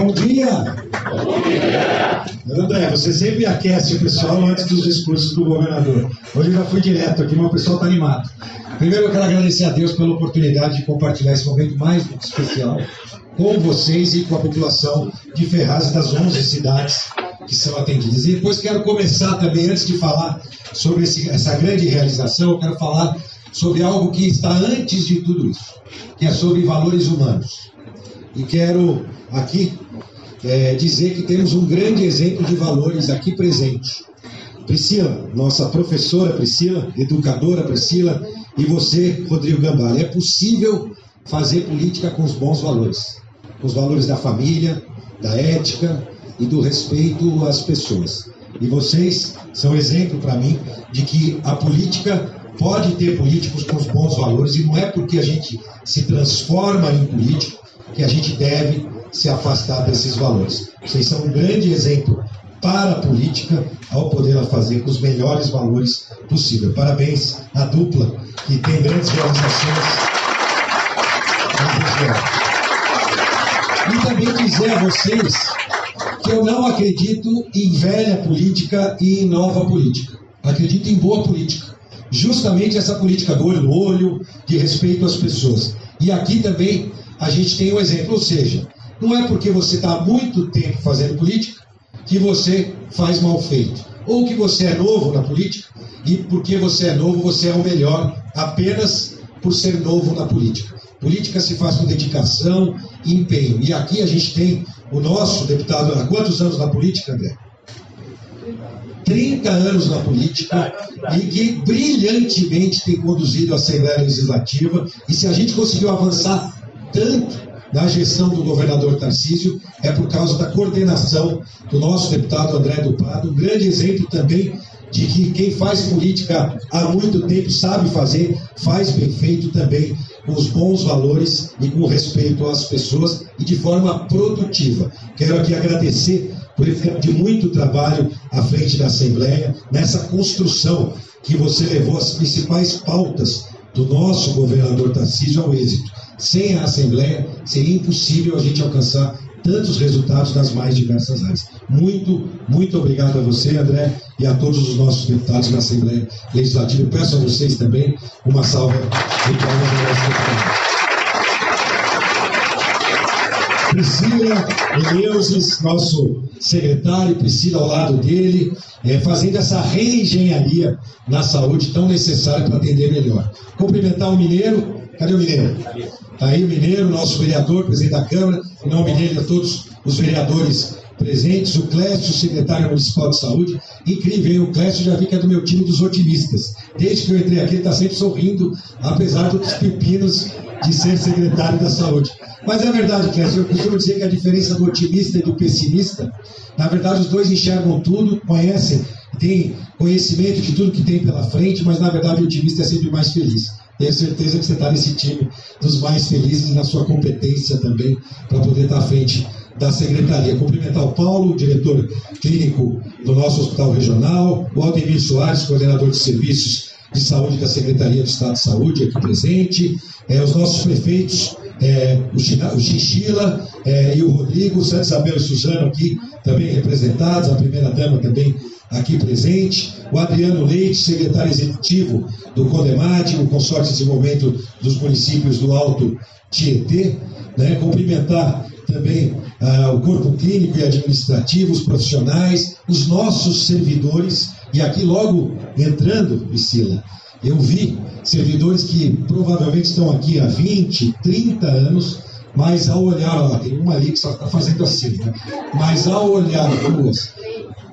Bom dia! Bom dia! André, você sempre aquece o pessoal antes dos discursos do governador. Hoje eu já fui direto aqui, mas o pessoal está animado. Primeiro eu quero agradecer a Deus pela oportunidade de compartilhar esse momento mais do que especial com vocês e com a população de Ferraz e das 11 cidades que são atendidas. E depois quero começar também, antes de falar sobre esse, essa grande realização, eu quero falar sobre algo que está antes de tudo isso, que é sobre valores humanos. E quero aqui é, dizer que temos um grande exemplo de valores aqui presente. Priscila, nossa professora Priscila, educadora Priscila, e você, Rodrigo Gambara. É possível fazer política com os bons valores, com os valores da família, da ética e do respeito às pessoas. E vocês são exemplo para mim de que a política pode ter políticos com os bons valores e não é porque a gente se transforma em político que a gente deve se afastar desses valores. Vocês são um grande exemplo para a política ao poder fazer com os melhores valores possível. Parabéns à dupla que tem grandes realizações. E também dizer a vocês que eu não acredito em velha política e em nova política. Acredito em boa política. Justamente essa política do olho no olho, de respeito às pessoas. E aqui também a gente tem um exemplo, ou seja, não é porque você está muito tempo fazendo política que você faz mal feito. Ou que você é novo na política e porque você é novo você é o melhor apenas por ser novo na política. Política se faz com dedicação e empenho. E aqui a gente tem o nosso deputado há quantos anos na política, André? 30 anos na política e que brilhantemente tem conduzido a Assembleia Legislativa. E se a gente conseguiu avançar tanto na gestão do governador Tarcísio é por causa da coordenação do nosso deputado André do Prado, um grande exemplo também de que quem faz política há muito tempo sabe fazer, faz bem feito também, com os bons valores e com respeito às pessoas e de forma produtiva. Quero aqui agradecer por de muito trabalho à frente da Assembleia, nessa construção que você levou as principais pautas do nosso governador Tarcísio ao êxito. Sem a Assembleia, seria impossível a gente alcançar tantos resultados das mais diversas áreas. Muito, muito obrigado a você, André, e a todos os nossos deputados na Assembleia Legislativa. Eu peço a vocês também uma salva de palmas ao nosso deputado. Priscila nosso secretário, Priscila ao lado dele, é, fazendo essa reengenharia na saúde tão necessária para atender melhor. Cumprimentar o Mineiro, cadê o Mineiro? Está aí o Mineiro, nosso vereador, presidente da Câmara, em nome dele a todos os vereadores presentes, o Clécio, secretário municipal de saúde. Incrível, hein? o Clécio já vi que é do meu time dos otimistas. Desde que eu entrei aqui, ele está sempre sorrindo, apesar dos pepinos de ser secretário da saúde. Mas é verdade, Clécio, eu costumo dizer que a diferença do otimista e do pessimista, na verdade, os dois enxergam tudo, conhecem, têm conhecimento de tudo que tem pela frente, mas na verdade o otimista é sempre mais feliz. Tenho certeza que você está nesse time dos mais felizes na sua competência também para poder estar tá à frente da secretaria. Cumprimentar o Paulo, diretor clínico do nosso hospital regional, o Aldemir Soares, coordenador de serviços de saúde da Secretaria do Estado de Saúde, aqui presente, é, os nossos prefeitos, é, o, Xixila é, e o Rodrigo, Santa Isabel e Suzano aqui também representados, a primeira-dama também aqui presente, o Adriano Leite, secretário executivo do CONDEMAT, o Consórcio de Desenvolvimento dos Municípios do Alto Tietê, né, cumprimentar também ah, o corpo clínico e administrativo, os profissionais, os nossos servidores, e aqui logo entrando, Priscila, eu vi servidores que provavelmente estão aqui há 20, 30 anos, mas ao olhar, ó, tem uma ali que só está fazendo assim, né? mas ao olhar duas,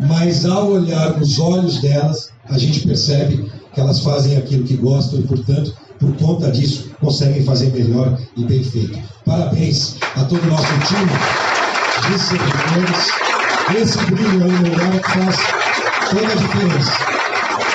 mas ao olhar nos olhos delas, a gente percebe que elas fazem aquilo que gostam e, portanto, por conta disso, conseguem fazer melhor e bem feito. Parabéns a todo o nosso time de servidores. Esse brilho aí no olhar faz toda a diferença.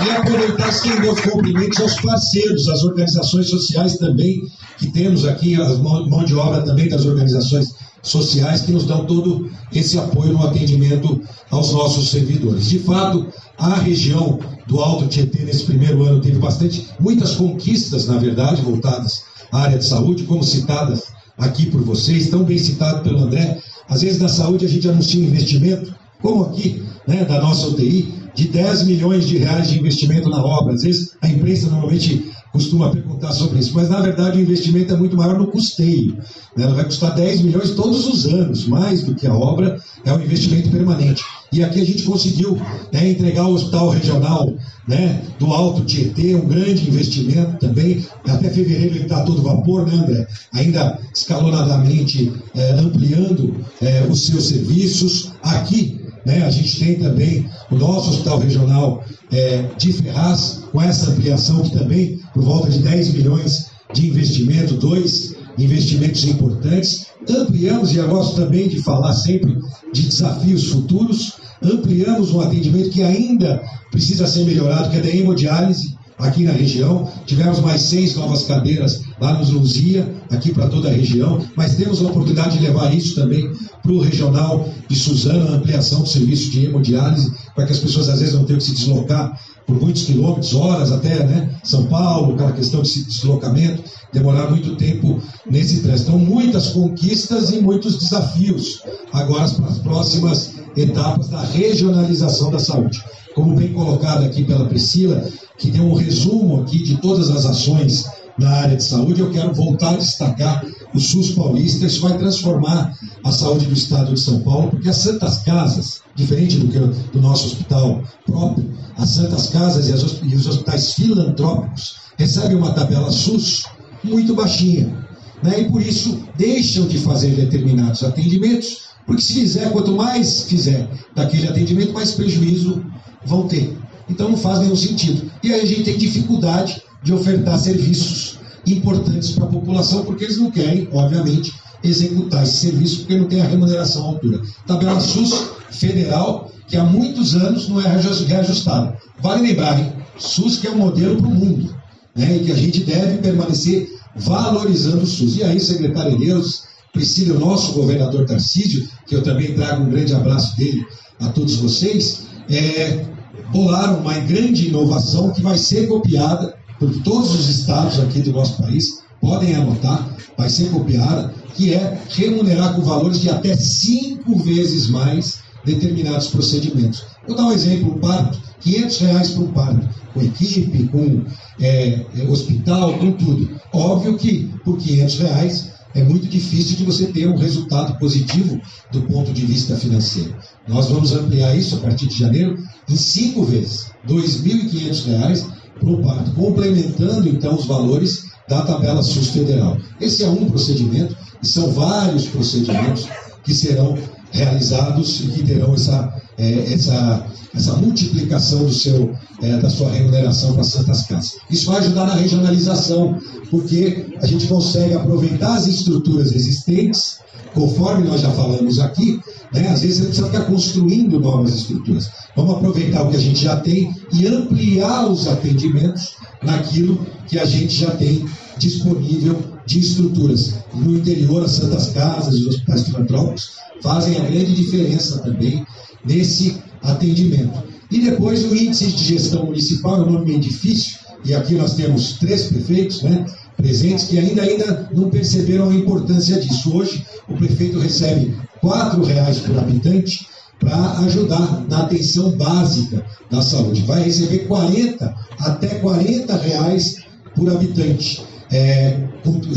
E aproveitar estender os cumprimentos aos parceiros, às organizações sociais também, que temos aqui, a mão de obra também das organizações sociais que nos dão todo esse apoio no atendimento aos nossos servidores. De fato, a região do Alto Tietê nesse primeiro ano teve bastante, muitas conquistas, na verdade, voltadas à área de saúde, como citadas aqui por vocês, tão bem citado pelo André, Às vezes na saúde a gente anuncia um investimento, como aqui, né, da nossa UTI, de 10 milhões de reais de investimento na obra. Às vezes a imprensa normalmente costuma perguntar sobre isso, mas na verdade o investimento é muito maior no custeio. Né? Ela vai custar 10 milhões todos os anos, mais do que a obra, é um investimento permanente. E aqui a gente conseguiu né, entregar o hospital regional né, do Alto Tietê, um grande investimento também. Até fevereiro ele está todo vapor, né, André? Ainda escalonadamente é, ampliando é, os seus serviços. Aqui né? A gente tem também o nosso hospital regional é, de Ferraz, com essa ampliação que também, por volta de 10 milhões de investimento, dois investimentos importantes. Ampliamos, e eu gosto também de falar sempre de desafios futuros, ampliamos um atendimento que ainda precisa ser melhorado, que é da hemodiálise, aqui na região. Tivemos mais seis novas cadeiras lá nos Luzia, aqui para toda a região, mas temos a oportunidade de levar isso também para o regional de Suzano, a ampliação do serviço de hemodiálise, para que as pessoas às vezes não tenham que se deslocar por muitos quilômetros, horas até, né? São Paulo, aquela questão de deslocamento, demorar muito tempo nesse trânsito. Então, muitas conquistas e muitos desafios agora para as próximas etapas da regionalização da saúde. Como bem colocado aqui pela Priscila, que deu um resumo aqui de todas as ações na área de saúde, eu quero voltar a destacar o SUS paulista. Isso vai transformar a saúde do estado de São Paulo, porque as Santas Casas, diferente do, que, do nosso hospital próprio, as Santas Casas e, as, e os hospitais filantrópicos recebem uma tabela SUS muito baixinha. Né? E por isso deixam de fazer determinados atendimentos, porque se fizer, quanto mais fizer daquele atendimento, mais prejuízo vão ter. Então não faz nenhum sentido. E aí a gente tem dificuldade de ofertar serviços importantes para a população, porque eles não querem, obviamente, executar esse serviço, porque não tem a remuneração à altura. Tabela SUS federal, que há muitos anos não é reajustada. Vale lembrar, hein? SUS que é um modelo para o mundo, né? e que a gente deve permanecer valorizando o SUS. E aí, secretário Deus, Priscila, o nosso governador Tarcísio, que eu também trago um grande abraço dele a todos vocês, é, bolaram uma grande inovação que vai ser copiada por todos os estados aqui do nosso país, podem anotar, vai ser copiada, que é remunerar com valores de até cinco vezes mais determinados procedimentos. Vou dar um exemplo, um parto, 500 reais por um parto, com equipe, com é, hospital, com tudo. Óbvio que por 500 reais é muito difícil de você ter um resultado positivo do ponto de vista financeiro. Nós vamos ampliar isso a partir de janeiro em cinco vezes, R$ 2.500 para o parto, complementando então os valores da tabela SUS federal. Esse é um procedimento e são vários procedimentos que serão realizados e que terão essa, é, essa, essa multiplicação do seu, é, da sua remuneração para as Santas Casas. Isso vai ajudar na regionalização, porque a gente consegue aproveitar as estruturas existentes, conforme nós já falamos aqui, né, às vezes você precisa ficar construindo novas estruturas. Vamos aproveitar o que a gente já tem e ampliar os atendimentos naquilo que a gente já tem disponível de estruturas. No interior, as Santas Casas os hospitais filantrópicos fazem a grande diferença também nesse atendimento. E depois o índice de gestão municipal é um nome bem difícil, e aqui nós temos três prefeitos né, presentes que ainda, ainda não perceberam a importância disso. Hoje, o prefeito recebe R$ reais por habitante para ajudar na atenção básica da saúde. Vai receber 40 até 40 reais por habitante, é,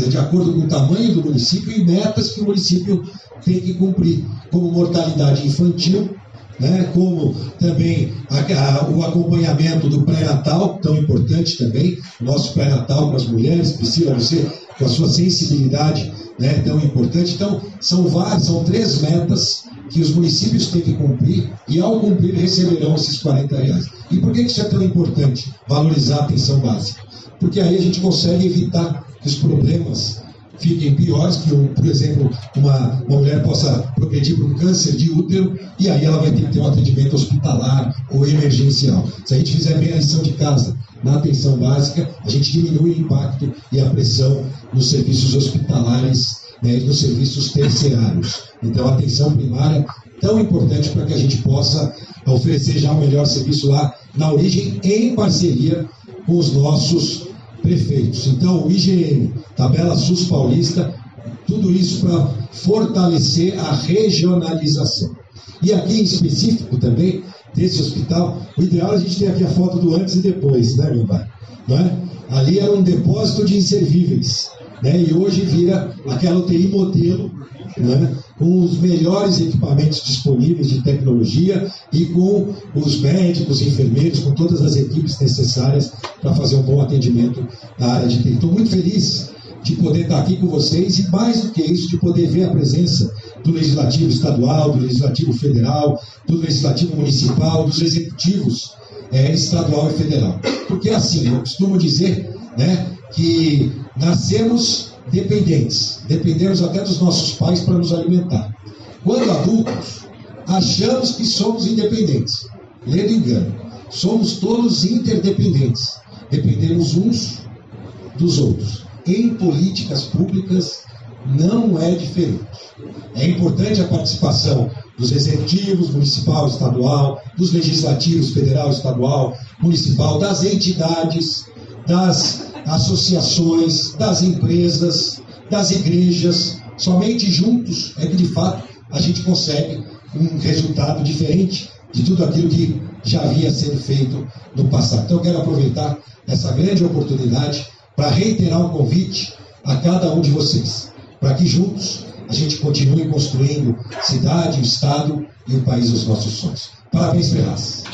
de acordo com o tamanho do município e metas que o município tem que cumprir, como mortalidade infantil, né, como também a, a, o acompanhamento do pré-natal, tão importante também, nosso pré-natal para as mulheres, precisa você, com a sua sensibilidade né, tão importante. Então, são várias, são três metas que os municípios têm que cumprir e, ao cumprir, receberão esses 40 reais. E por que isso é tão importante, valorizar a atenção básica? Porque aí a gente consegue evitar que os problemas fiquem piores, que, por exemplo, uma, uma mulher possa progredir para um câncer de útero e aí ela vai ter que ter um atendimento hospitalar ou emergencial. Se a gente fizer bem a lição de casa na atenção básica, a gente diminui o impacto e a pressão nos serviços hospitalares né, e nos serviços terciários. Então, a atenção primária tão importante para que a gente possa oferecer já o melhor serviço lá na origem, em parceria com os nosos prefeitos. Então, o IGM, tabela SUS paulista, Tudo isso para fortalecer a regionalização. E aqui em específico também, desse hospital, o ideal é a gente ter aqui a foto do antes e depois, né, meu pai? Não é? Ali era um depósito de inservíveis. Né? E hoje vira aquela UTI modelo, né? com os melhores equipamentos disponíveis de tecnologia e com os médicos, enfermeiros, com todas as equipes necessárias para fazer um bom atendimento na área de TI. Estou muito feliz de poder estar aqui com vocês e, mais do que isso, de poder ver a presença do Legislativo Estadual, do Legislativo Federal, do Legislativo Municipal, dos executivos é, estadual e federal. Porque, assim, eu costumo dizer né, que nascemos dependentes, dependemos até dos nossos pais para nos alimentar. Quando adultos, achamos que somos independentes. Lendo engano, somos todos interdependentes, dependemos uns dos outros. Em políticas públicas não é diferente. É importante a participação dos executivos municipal, estadual, dos legislativos federal, estadual, municipal, das entidades, das associações, das empresas, das igrejas. Somente juntos é que de fato a gente consegue um resultado diferente de tudo aquilo que já havia sido feito no passado. Então eu quero aproveitar essa grande oportunidade para reiterar um convite a cada um de vocês, para que juntos a gente continue construindo cidade, o Estado e o país dos nossos sonhos. Parabéns, Ferraz.